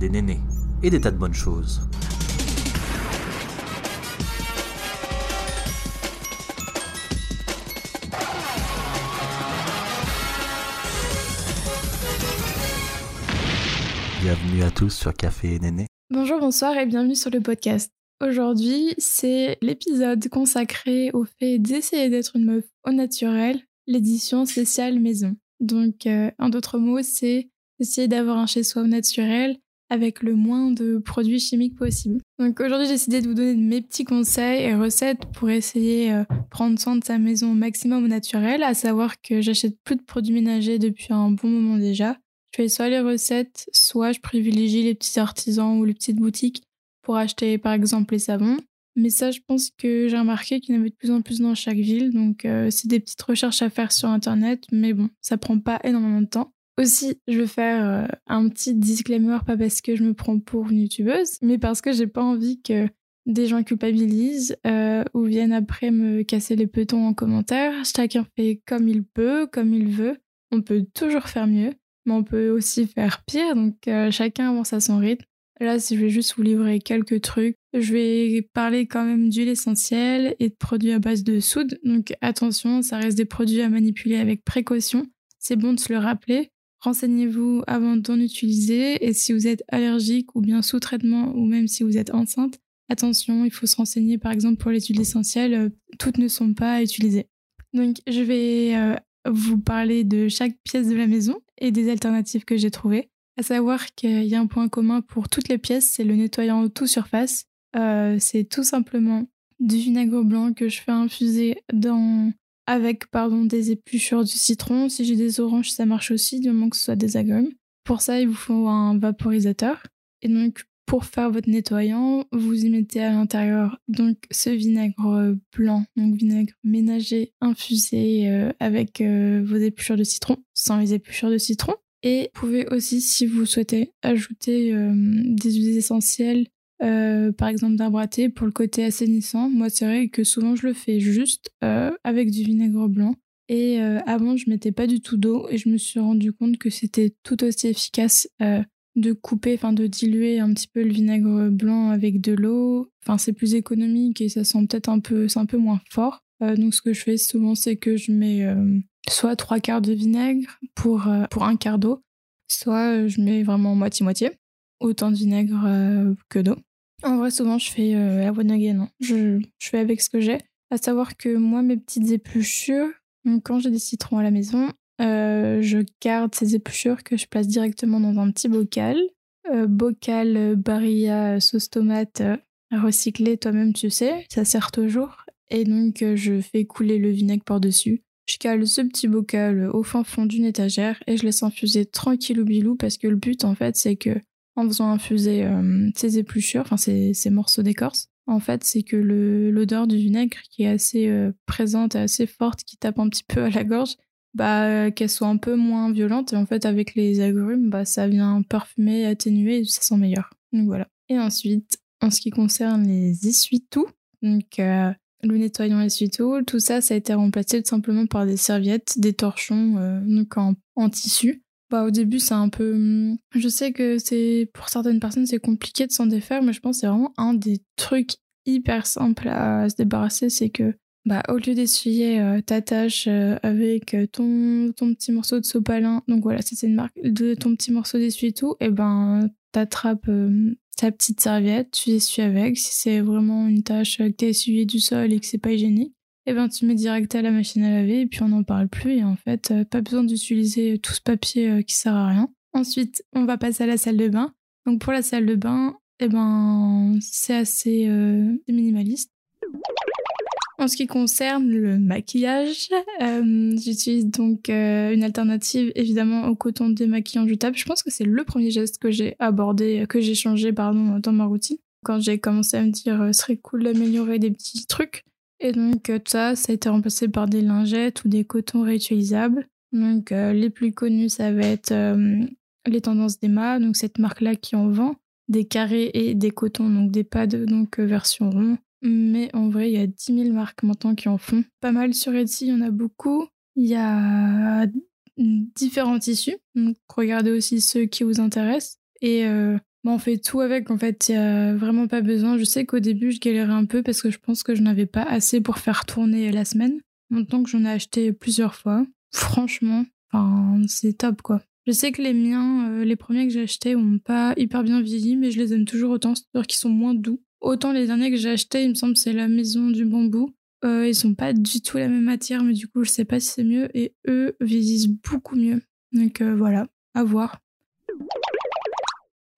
des nénés et des tas de bonnes choses. Bienvenue à tous sur Café et Néné. Bonjour, bonsoir et bienvenue sur le podcast. Aujourd'hui, c'est l'épisode consacré au fait d'essayer d'être une meuf au naturel, l'édition spéciale maison. Donc, euh, en d'autres mots, c'est essayer d'avoir un chez-soi naturel avec le moins de produits chimiques possible. Donc aujourd'hui, j'ai décidé de vous donner mes petits conseils et recettes pour essayer de euh, prendre soin de sa maison au maximum naturel, à savoir que j'achète plus de produits ménagers depuis un bon moment déjà. Je fais soit les recettes, soit je privilégie les petits artisans ou les petites boutiques pour acheter par exemple les savons. Mais ça, je pense que j'ai remarqué qu'il y en avait de plus en plus dans chaque ville. Donc, euh, c'est des petites recherches à faire sur Internet. Mais bon, ça prend pas énormément de temps. Aussi, je veux faire euh, un petit disclaimer, pas parce que je me prends pour une youtubeuse, mais parce que j'ai pas envie que des gens culpabilisent euh, ou viennent après me casser les petons en commentaire. Chacun fait comme il peut, comme il veut. On peut toujours faire mieux, mais on peut aussi faire pire. Donc, chacun avance à son rythme. Là, je vais juste vous livrer quelques trucs. Je vais parler quand même d'huile essentielle et de produits à base de soude. Donc attention, ça reste des produits à manipuler avec précaution. C'est bon de se le rappeler. Renseignez-vous avant d'en utiliser et si vous êtes allergique ou bien sous traitement ou même si vous êtes enceinte, attention, il faut se renseigner par exemple pour les huiles essentielles, euh, toutes ne sont pas utilisées. Donc je vais euh, vous parler de chaque pièce de la maison et des alternatives que j'ai trouvées. À savoir qu'il y a un point commun pour toutes les pièces, c'est le nettoyant tout surface. Euh, c'est tout simplement du vinaigre blanc que je fais infuser dans avec pardon des épluchures du citron. Si j'ai des oranges, ça marche aussi, du moment que ce soit des agrumes. Pour ça, il vous faut un vaporisateur. Et donc, pour faire votre nettoyant, vous y mettez à l'intérieur donc ce vinaigre blanc, donc vinaigre ménager infusé euh, avec euh, vos épluchures de citron, sans les épluchures de citron. Et vous pouvez aussi, si vous souhaitez, ajouter euh, des huiles essentielles, euh, par exemple d'arbre à thé, pour le côté assainissant. Moi, c'est vrai que souvent, je le fais juste euh, avec du vinaigre blanc. Et avant, je mettais pas du tout d'eau et je me suis rendu compte que c'était tout aussi efficace de couper, enfin de diluer un petit peu le vinaigre blanc avec de l'eau. Enfin, c'est plus économique et ça sent peut-être un peu, c'est un peu moins fort. donc, ce que je fais souvent, c'est que je mets soit trois quarts de vinaigre pour, euh, pour un quart d'eau, soit euh, je mets vraiment moitié-moitié, autant de vinaigre euh, que d'eau. En vrai, souvent, je fais la one again. Hein. Je, je, fais avec ce que j'ai. À savoir que moi, mes petites épluchures, quand j'ai des citrons à la maison, je garde ces épluchures que je place directement dans un petit bocal. bocal Barilla sauce tomate recyclé, toi-même tu sais, ça sert toujours. Et donc, je fais couler le vinaigre par-dessus. Je cale ce petit bocal au fin fond d'une étagère et je laisse infuser tranquille ou bilou parce que le but en fait c'est que en faisant infuser euh, ces épluchures, enfin ces, morceaux d'écorce, en fait c'est que l'odeur du vinaigre qui est assez euh, présente et assez forte, qui tape un petit peu à la gorge, bah qu'elle soit un peu moins violente et en fait avec les agrumes, bah ça vient parfumer, atténuer et ça sent meilleur. Donc voilà. Et ensuite, en ce qui concerne les essuie-tout, donc euh, le nettoyant essuie-tout, tout ça, ça a été remplacé tout simplement par des serviettes, des torchons, euh, donc en, tissu. Bah, au début, c'est un peu. Hmm, je sais que c'est pour certaines personnes, c'est compliqué de s'en défaire, mais je pense que c'est vraiment un des trucs hyper simples à se débarrasser. C'est que, bah, au lieu d'essuyer euh, ta tâche euh, avec ton, ton petit morceau de sopalin, donc voilà, c'est une marque, de ton petit morceau d'essuie-tout, et ben, t'attrapes ta petite serviette, tu essuies avec. Si c'est vraiment une tâche que t'as essuyé du sol et que c'est pas hygiénique, eh ben tu mets direct à la machine à laver et puis on n'en parle plus. Et en fait, euh, pas besoin d'utiliser tout ce papier euh, qui sert à rien. Ensuite, on va passer à la salle de bain. Donc pour la salle de bain, eh ben c'est assez euh, minimaliste. En ce qui concerne le maquillage, j'utilise donc une alternative évidemment au coton démaquillant jetable. Je pense que c'est le premier geste que j'ai abordé, que j'ai changé pardon dans ma routine. Quand j'ai commencé à me dire ce serait cool d'améliorer des petits trucs. Et donc ça, ça a été remplacé par des lingettes ou des cotons réutilisables. Donc les plus connus, ça va être les tendances d'Emma, donc cette marque-là qui en vend des carrés et des cotons, donc des pads donc version rond mais en vrai, il y a 10 000 marques maintenant qui en font. Pas mal sur Etsy, il y en a beaucoup. Il y a différents tissus. Donc regardez aussi ceux qui vous intéressent. Et euh, bah, on fait tout avec, en fait. Il n'y a vraiment pas besoin. Je sais qu'au début, je galérais un peu parce que je pense que je n'avais pas assez pour faire tourner la semaine. Maintenant que j'en ai acheté plusieurs fois, franchement, c'est top, quoi. Je sais que les miens, euh, les premiers que j'ai achetés, ont pas hyper bien vieilli, mais je les aime toujours autant, c'est-à-dire qu'ils sont moins doux. Autant les derniers que j'ai achetés, il me semble, c'est la maison du bambou. Euh, ils sont pas du tout la même matière, mais du coup, je sais pas si c'est mieux. Et eux vieillissent beaucoup mieux. Donc euh, voilà, à voir.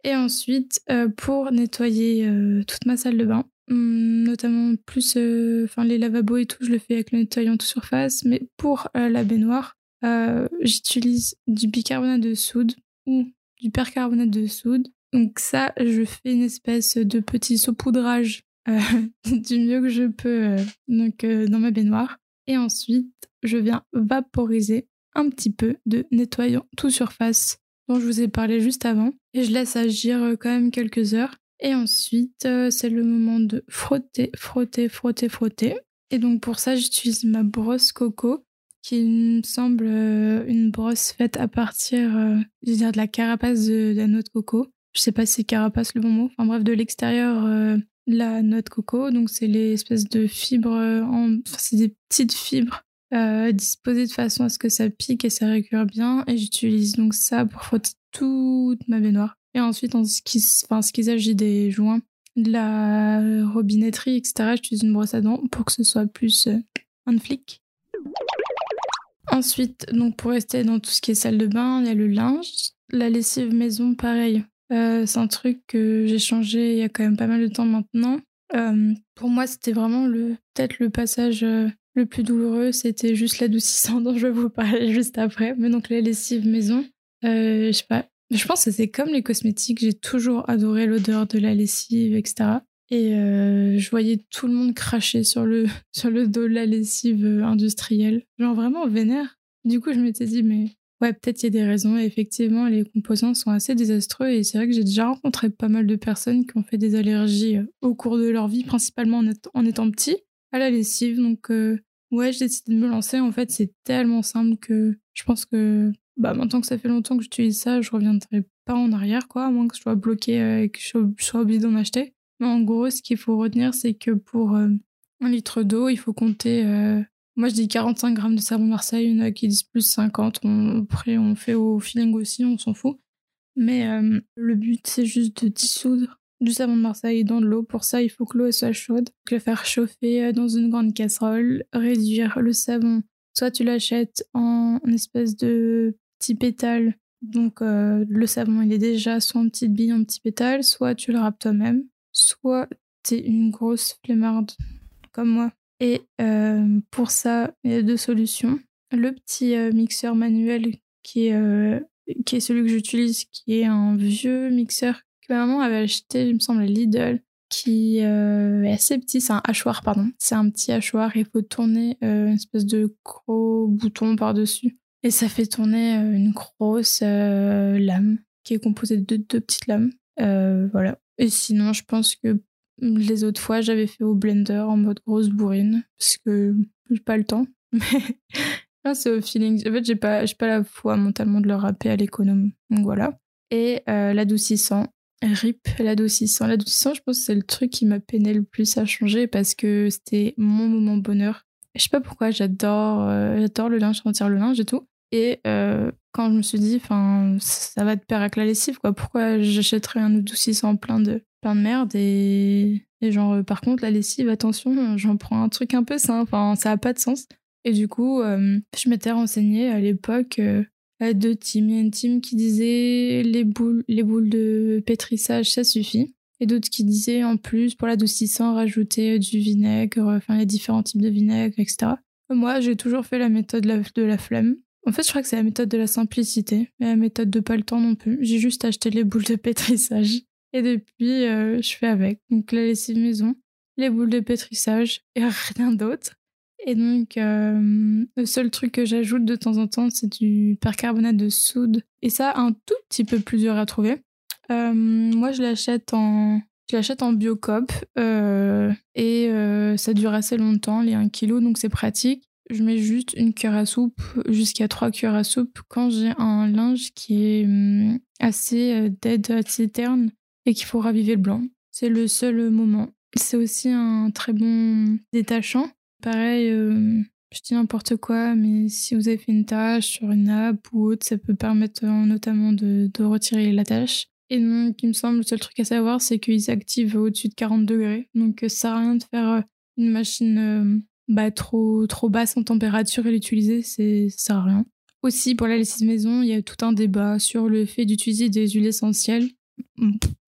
Et ensuite, pour nettoyer toute ma salle de bain, hum, notamment plus, enfin les lavabos et tout, je le fais avec le nettoyant tout surface. Mais pour la baignoire, euh, j'utilise du bicarbonate de soude ou du percarbonate de soude. Donc ça, je fais une espèce de petit saupoudrage euh, du mieux que je peux euh, dans ma baignoire. Et ensuite, je viens vaporiser un petit peu de nettoyant tout surface dont je vous ai parlé juste avant. Et je laisse agir quand même quelques heures. Et ensuite, c'est le moment de frotter, frotter, frotter, frotter. Et donc pour ça, j'utilise ma brosse coco qui me semble euh, une brosse faite à partir euh, je veux de la carapace de, la noix de coco. Je sais pas si carapace le bon mot. Enfin bref, de l'extérieur euh, la noix de coco. Donc c'est les espèces de fibres, en... enfin, c'est des petites fibres disposées de façon à ce que ça pique et ça récure bien. Et j'utilise donc ça pour frotter toute ma baignoire. Et ensuite, en ce qui, s'agit des joints, de la robinetterie, etc., j'utilise une brosse à dents pour que ce soit plus un flic. Ensuite, donc pour rester dans tout ce qui est salle de bain, il y a le linge. La lessive maison, pareil. Euh, c'est un truc que j'ai changé il y a quand même pas mal de temps maintenant. Euh, pour moi, c'était vraiment le peut-être le passage euh, le plus douloureux. C'était juste l'adoucissant dont je vais vous parler juste après. Mais donc la lessive maison, je sais pas. Je pense que c'est comme les cosmétiques. J'ai toujours adoré l'odeur de la lessive, etc. Et euh, je voyais tout le monde cracher sur le, sur le dos de la lessive euh, industrielle. Genre vraiment vénère. Du coup, je m'étais dit, mais ouais, peut-être il y a des raisons. Effectivement, les composants sont assez désastreux. Et c'est vrai que j'ai déjà rencontré pas mal de personnes qui ont fait des allergies euh, au cours de leur vie, principalement en, étant petit, à la lessive. Donc, ouais, j'ai décidé de me lancer. En fait, c'est tellement simple que je pense que bah, maintenant que ça fait longtemps que j'utilise ça, je reviendrai pas en arrière, quoi, à moins que je sois bloqué et que je sois obligée d'en acheter. Mais en gros, ce qu'il faut retenir, c'est que pour euh, un litre d'eau, il faut compter. Euh, moi, je dis 45 grammes de savon Marseille. A qui disent plus 50. après, on fait au feeling aussi, on s'en fout. Mais euh, le but, c'est juste de dissoudre du savon de Marseille dans de l'eau. Pour ça, il faut que l'eau soit chaude. Le faire chauffer dans une grande casserole, réduire le savon. Soit tu l'achètes en espèce de petit pétale. Donc le savon, il est déjà soit en petite bille, en petit pétale, soit tu le râpes toi-même soit t'es une grosse flemmarde comme moi. Et euh, pour ça, il y a deux solutions. Le petit euh, mixeur manuel euh, qui est celui que j'utilise, qui est un vieux mixeur que ma maman avait acheté, il me semble, Lidl, qui est assez petit. C'est un hachoir, pardon. C'est un petit hachoir il faut tourner une espèce de gros bouton par-dessus. Et ça fait tourner une grosse lame qui est composée de deux petites lames. voilà. Et sinon, je pense que les autres fois, j'avais fait au blender en mode grosse bourrine parce que j'ai pas le temps. Mais c'est au feeling. En fait, j'ai pas, pas la foi mentalement de le râper à l'économe. Donc voilà. Et euh, l'adoucissant. RIP, l'adoucissant. L'adoucissant, je pense que c'est le truc qui m'a peiné le plus à changer parce que c'était mon moment bonheur. Je sais pas pourquoi, j'adore euh, j'adore le linge, sentir le linge et tout. Et euh, quand je me suis dit, enfin, ça va de pair avec la lessive, quoi. Pourquoi j'achèterais un adoucissant plein de, plein de merde et, genre, euh, par contre, la lessive, attention, j'en prends un truc un peu sain. Enfin, ça a pas de sens. Et du coup, euh, je m'étais renseignée à l'époque deux teams. Il y a une team qui disait les boules, les boules de pétrissage, ça suffit. Et d'autres qui disaient en plus, pour l'adoucissant, rajouter du vinaigre, enfin, il y a différents types de vinaigre, etc. Moi, j'ai toujours fait la méthode de la flemme. En fait, je crois que c'est la méthode de la simplicité, mais la méthode de pas le temps non plus. J'ai juste acheté les boules de pétrissage. Et depuis, euh, je fais avec. Donc la lessive maison, les boules de pétrissage et rien d'autre. Et donc, euh, le seul truc que j'ajoute de temps en temps, c'est du percarbonate de soude. Et ça, un tout petit peu plus dur à trouver. Euh, moi, je l'achète en, je l'achète en biocop et ça dure assez longtemps, les 1 kg, donc c'est pratique. je mets juste une cuillère à soupe jusqu'à trois cuillères à soupe quand j'ai un linge qui est hum, assez euh, dead, assez terne et qu'il faut raviver le blanc. C'est le seul moment. C'est aussi un très bon détachant. Pareil, euh, je dis n'importe quoi, mais si vous avez fait une tâche sur une nappe ou autre, ça peut permettre euh, notamment de, retirer la tâche. Et donc, il me semble, le seul truc à savoir, c'est qu'ils s'activent au-dessus de 40 degrés. Donc, ça sert à rien de faire une machine bah, trop, basse en température et l'utiliser, ça sert à rien. Aussi, pour la lessive maison, il y a tout un débat sur le fait d'utiliser des huiles essentielles.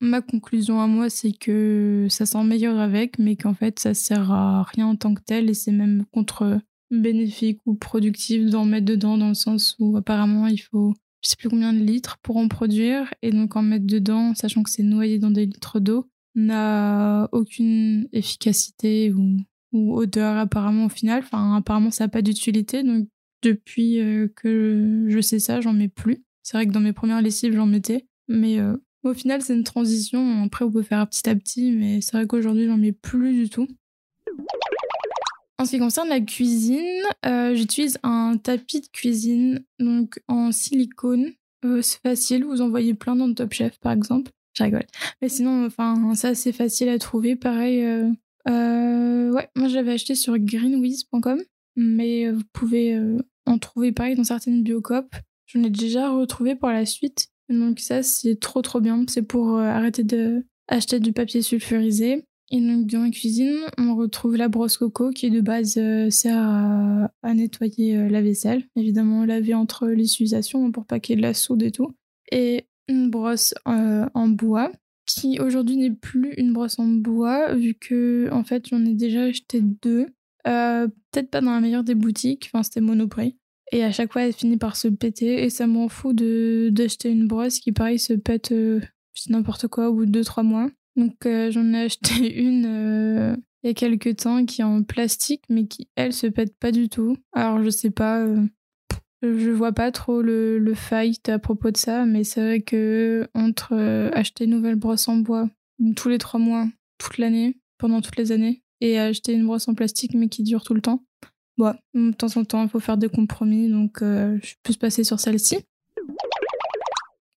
Ma conclusion à moi, c'est que ça sent meilleur avec, mais qu'en fait, ça sert à rien en tant que tel et c'est même contre bénéfique ou productif d'en mettre dedans dans le sens où apparemment il faut je sais plus combien de litres pour en produire et donc en mettre dedans sachant que c'est noyé dans des litres d'eau n'a aucune efficacité ou ou odeur apparemment au final. Enfin, apparemment, ça n'a pas d'utilité. Donc, depuis euh, que je sais ça, j'en mets plus. C'est vrai que dans mes premières lessives, j'en mettais. Mais euh, au final, c'est une transition. Après, on peut faire petit à petit. Mais c'est vrai qu'aujourd'hui, j'en mets plus du tout. En ce qui concerne la cuisine, euh, j'utilise un tapis de cuisine donc en silicone. c'est facile, vous en voyez plein dans le Top Chef par exemple. Je rigole. Mais sinon, enfin, ça c'est facile à trouver. Pareil, euh, ouais, moi j'avais acheté sur greenwiz.com, mais euh, vous pouvez euh, en trouver pareil dans certaines biocopes. J'en ai déjà retrouvé pour la suite. Donc ça, c'est trop trop bien. C'est pour arrêter de acheter du papier sulfurisé. Et donc dans la cuisine, on retrouve la brosse coco qui de base sert à, nettoyer la vaisselle. Évidemment, laver entre les utilisations pour pas qu'il y ait de la soude et tout. Et une brosse en bois qui aujourd'hui n'est plus une brosse en bois, vu que en fait j'en ai déjà acheté deux. Euh, peut-être pas dans la meilleure des boutiques, enfin c'était Monoprix. Et à chaque fois elle finit par se péter et ça m'en fout de d'acheter une brosse qui pareil se pète euh, n'importe quoi au bout de 2-3 mois. Donc euh, j'en ai acheté une il y a quelques temps qui est en plastique mais qui elle se pète pas du tout. Alors je sais pas je vois pas trop le, le fight à propos de ça, mais c'est vrai que entre euh, acheter une nouvelle brosse en bois tous les trois mois, toute l'année, pendant toutes les années, et acheter une brosse en plastique mais qui dure tout le temps, bon, de temps en temps, il faut faire des compromis, donc euh, je peux se passer sur celle-ci.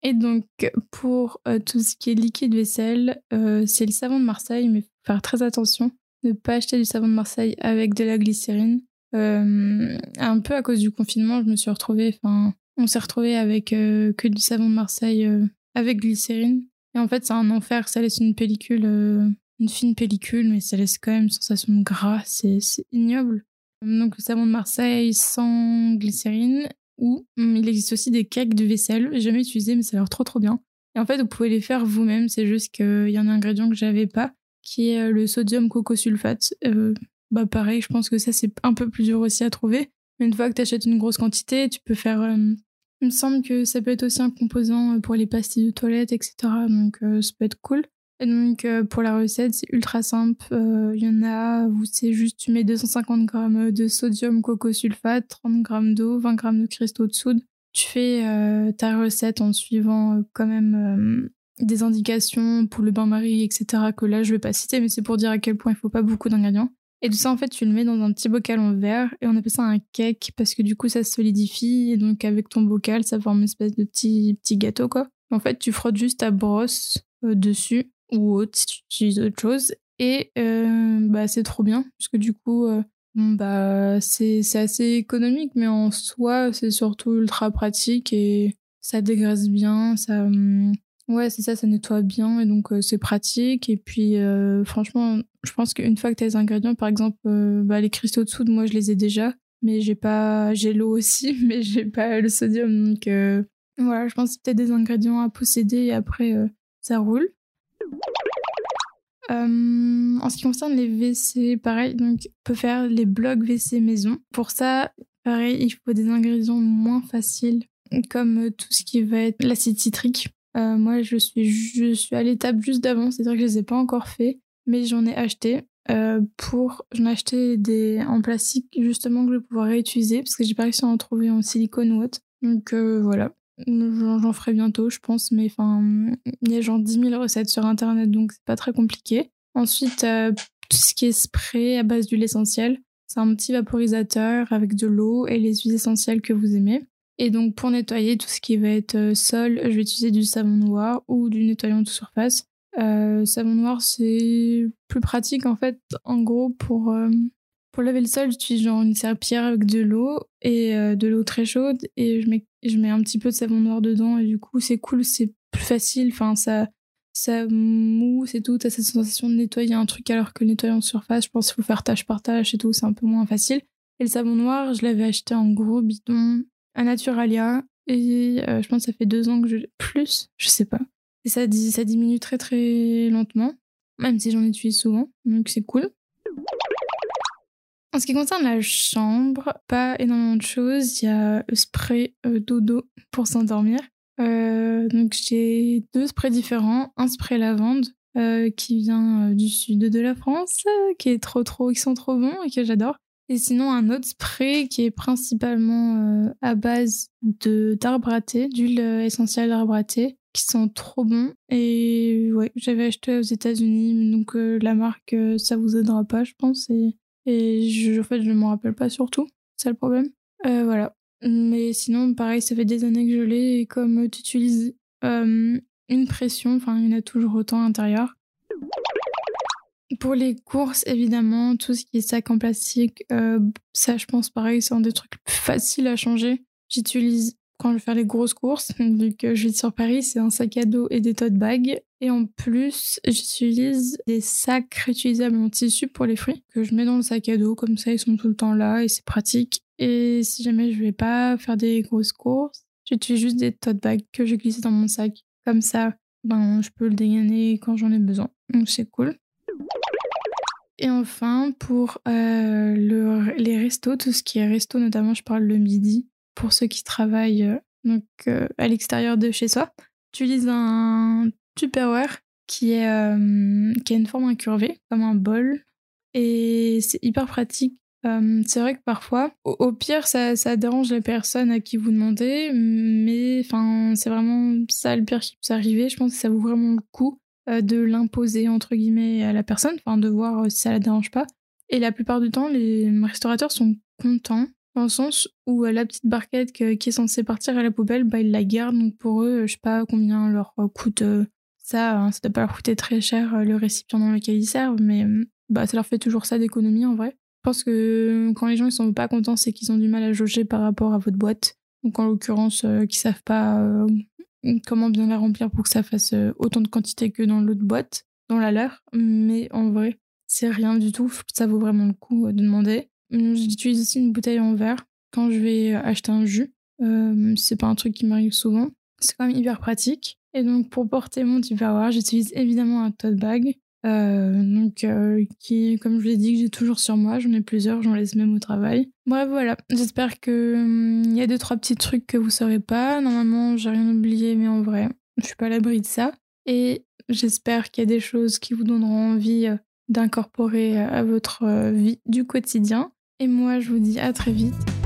Et donc, pour euh, tout ce qui est liquide vaisselle, c'est le savon de Marseille, mais faut faire très attention. Ne pas acheter du savon de Marseille avec de la glycérine euh, un peu à cause du confinement, je me suis retrouvée, enfin, on s'est retrouvée avec euh, que du savon de Marseille euh, avec glycérine. Et en fait, c'est un enfer, ça laisse une pellicule, une fine pellicule, mais ça laisse quand même une sensation de gras, c'est ignoble. Donc le savon de Marseille sans glycérine, ou hum, il existe aussi des cakes de vaisselle, jamais utilisé, mais ça a l'air trop trop bien. Et en fait, vous pouvez les faire vous-même, c'est juste qu'il y a un ingrédient que j'avais pas, qui est le sodium cocosulfate bah pareil, je pense que ça c'est un peu plus dur aussi à trouver. Une fois que tu achètes une grosse quantité, tu peux faire. Euh, il me semble que ça peut être aussi un composant euh, pour les pastilles de toilette, etc. Donc euh, ça peut être cool. Donc pour la recette, c'est ultra simple. Il y en a où c'est juste tu mets 250 grammes de sodium coco-sulfate, 30 grammes d'eau, 20 grammes de cristaux de soude. Tu fais ta recette en suivant quand même des indications pour le bain-marie, etc. que là je vais pas citer, mais c'est pour dire à quel point il faut pas beaucoup d'ingrédients. Et tout ça, en fait, tu le mets dans un petit bocal en verre et on appelle ça un cake parce que du coup, ça se solidifie et donc avec ton bocal, ça forme une espèce de petit, petit gâteau, quoi. En fait, tu frottes juste ta brosse euh, dessus ou autre si tu utilises autre chose et euh, bah, c'est trop bien parce que du coup, euh, bah, c'est assez économique, mais en soi, c'est surtout ultra pratique et ça dégraisse bien, ça. Hum, Ouais, c'est ça, ça nettoie bien et donc euh, c'est pratique. Et puis, euh, franchement, je pense qu'une fois que tu as les ingrédients, par exemple, euh, bah, les cristaux de soude, moi je les ai déjà, mais j'ai pas, j'ai l'eau aussi, mais j'ai pas le sodium. Donc voilà, je pense que c'est peut-être des ingrédients à posséder et après ça roule. En ce qui concerne les WC, pareil, donc on peut faire les blocs WC maison. Pour ça, pareil, il faut des ingrédients moins faciles, comme tout ce qui va être l'acide citrique. Euh, moi, je suis, je suis à l'étape juste d'avant, c'est-à-dire que je les ai pas encore fait, mais j'en ai acheté. Euh, pour j'en ai acheté des en plastique justement que je vais pouvoir réutiliser parce que j'ai pas réussi à en trouver en silicone ou autre donc euh, voilà j'en ferai bientôt je pense mais enfin il y a genre 10 000 recettes sur internet donc c'est pas très compliqué ensuite tout ce qui est spray à base d'huile essentielle C'est un petit vaporisateur avec de l'eau et les huiles essentielles que vous aimez. Et donc pour nettoyer tout ce qui va être euh, sol, je vais utiliser du savon noir ou du nettoyant de surface. Euh, savon noir, c'est plus pratique en fait. En gros, pour, euh, pour laver le sol, j'utilise genre une serpillère avec de l'eau et euh, de l'eau très chaude et je mets, je mets un petit peu de savon noir dedans et du coup c'est cool, c'est plus facile. Enfin, ça, ça mousse et tout. T'as cette sensation de nettoyer un truc alors que le nettoyant surface, je pense qu'il faut faire tâche par tâche et tout, c'est un peu moins facile. Et le savon noir, je l'avais acheté en gros bidon à Naturalia et je pense que ça fait deux ans que je. Plus, je sais pas. Et ça, ça diminue très très lentement, même si j'en utilise souvent, donc c'est cool. En ce qui concerne la chambre, pas énormément de choses. Il y a le spray euh, dodo pour s'endormir. Euh, donc j'ai deux sprays différents. Un spray lavande euh, qui vient du sud de la France, qui est trop trop, qui sont trop bons et que j'adore. Et sinon un autre spray qui est principalement à base de d'arbre à thé, d'huile essentielle d'arbre à thé, qui sont trop bons. Et ouais, j'avais acheté aux États-Unis, donc la marque ça vous aidera pas, je pense. Et je, en fait, je ne m'en rappelle pas surtout. C'est le problème. Euh, voilà. Mais sinon, pareil, ça fait des années que je l'ai. Et comme tu utilises euh, une pression, enfin, il y en a toujours autant à l'intérieur. Pour les courses, évidemment, tout ce qui est sac en plastique, euh, ça, je pense, pareil, c'est un des trucs faciles à changer. J'utilise quand je vais faire les grosses courses, vu que je vis sur Paris, c'est un sac à dos et des tote bags. Et en plus, j'utilise des sacs réutilisables en tissu pour les fruits que je mets dans le sac à dos, comme ça ils sont tout le temps là et c'est pratique. Et si jamais je vais pas faire des grosses courses, j'utilise juste des tote bags que je glisse dans mon sac. Comme ça, ben, je peux le dégainer quand j'en ai besoin. Donc c'est cool. Et enfin, pour euh, le, les restos, tout ce qui est resto, notamment je parle le midi, pour ceux qui travaillent euh, donc, euh, à l'extérieur de chez soi, j'utilise un Tupperware qui, est, euh, qui a une forme incurvée, comme un bol. Et c'est hyper pratique. c'est vrai que parfois, au, pire, ça, ça, dérange les personnes à qui vous demandez, mais enfin, c'est vraiment ça le pire qui peut arriver. Je pense que ça vaut vraiment le coup de l'imposer entre guillemets à la personne, enfin de voir si ça la dérange pas. Et la plupart du temps, les restaurateurs sont contents dans le sens où euh, la petite barquette qui est censée partir à la poubelle, bah, ils la gardent. Donc pour eux, je sais pas combien leur euh, coûte euh, ça. Hein, ça doit pas leur coûter très cher le récipient dans lequel ils servent, mais bah, ça leur fait toujours ça d'économie en vrai. Je pense que quand les gens ils sont pas contents, c'est qu'ils ont du mal à jauger par rapport à votre boîte. Donc en l'occurrence, qu'ils savent pas comment bien la remplir pour que ça fasse autant de quantité que dans l'autre boîte, dans la leur. Mais en vrai, c'est rien du tout. Ça vaut vraiment le coup de demander. Hum, j'utilise aussi une bouteille en verre quand je vais acheter un jus. Euh, c'est pas un truc qui m'arrive souvent. C'est quand même hyper pratique. Et donc pour porter mon Tupperware, j'utilise évidemment un tote bag. Euh, donc euh, qui, comme je vous l'ai dit, que j'ai toujours sur moi. J'en ai plusieurs, j'en laisse même au travail. Bref, voilà. J'espère que hum, y a deux trois petits trucs que vous saurez pas. Normalement, j'ai rien oublié, mais en vrai, je suis pas à l'abri de ça. Et j'espère qu'il y a des choses qui vous donneront envie d'incorporer à votre vie du quotidien. Et moi, je vous dis à très vite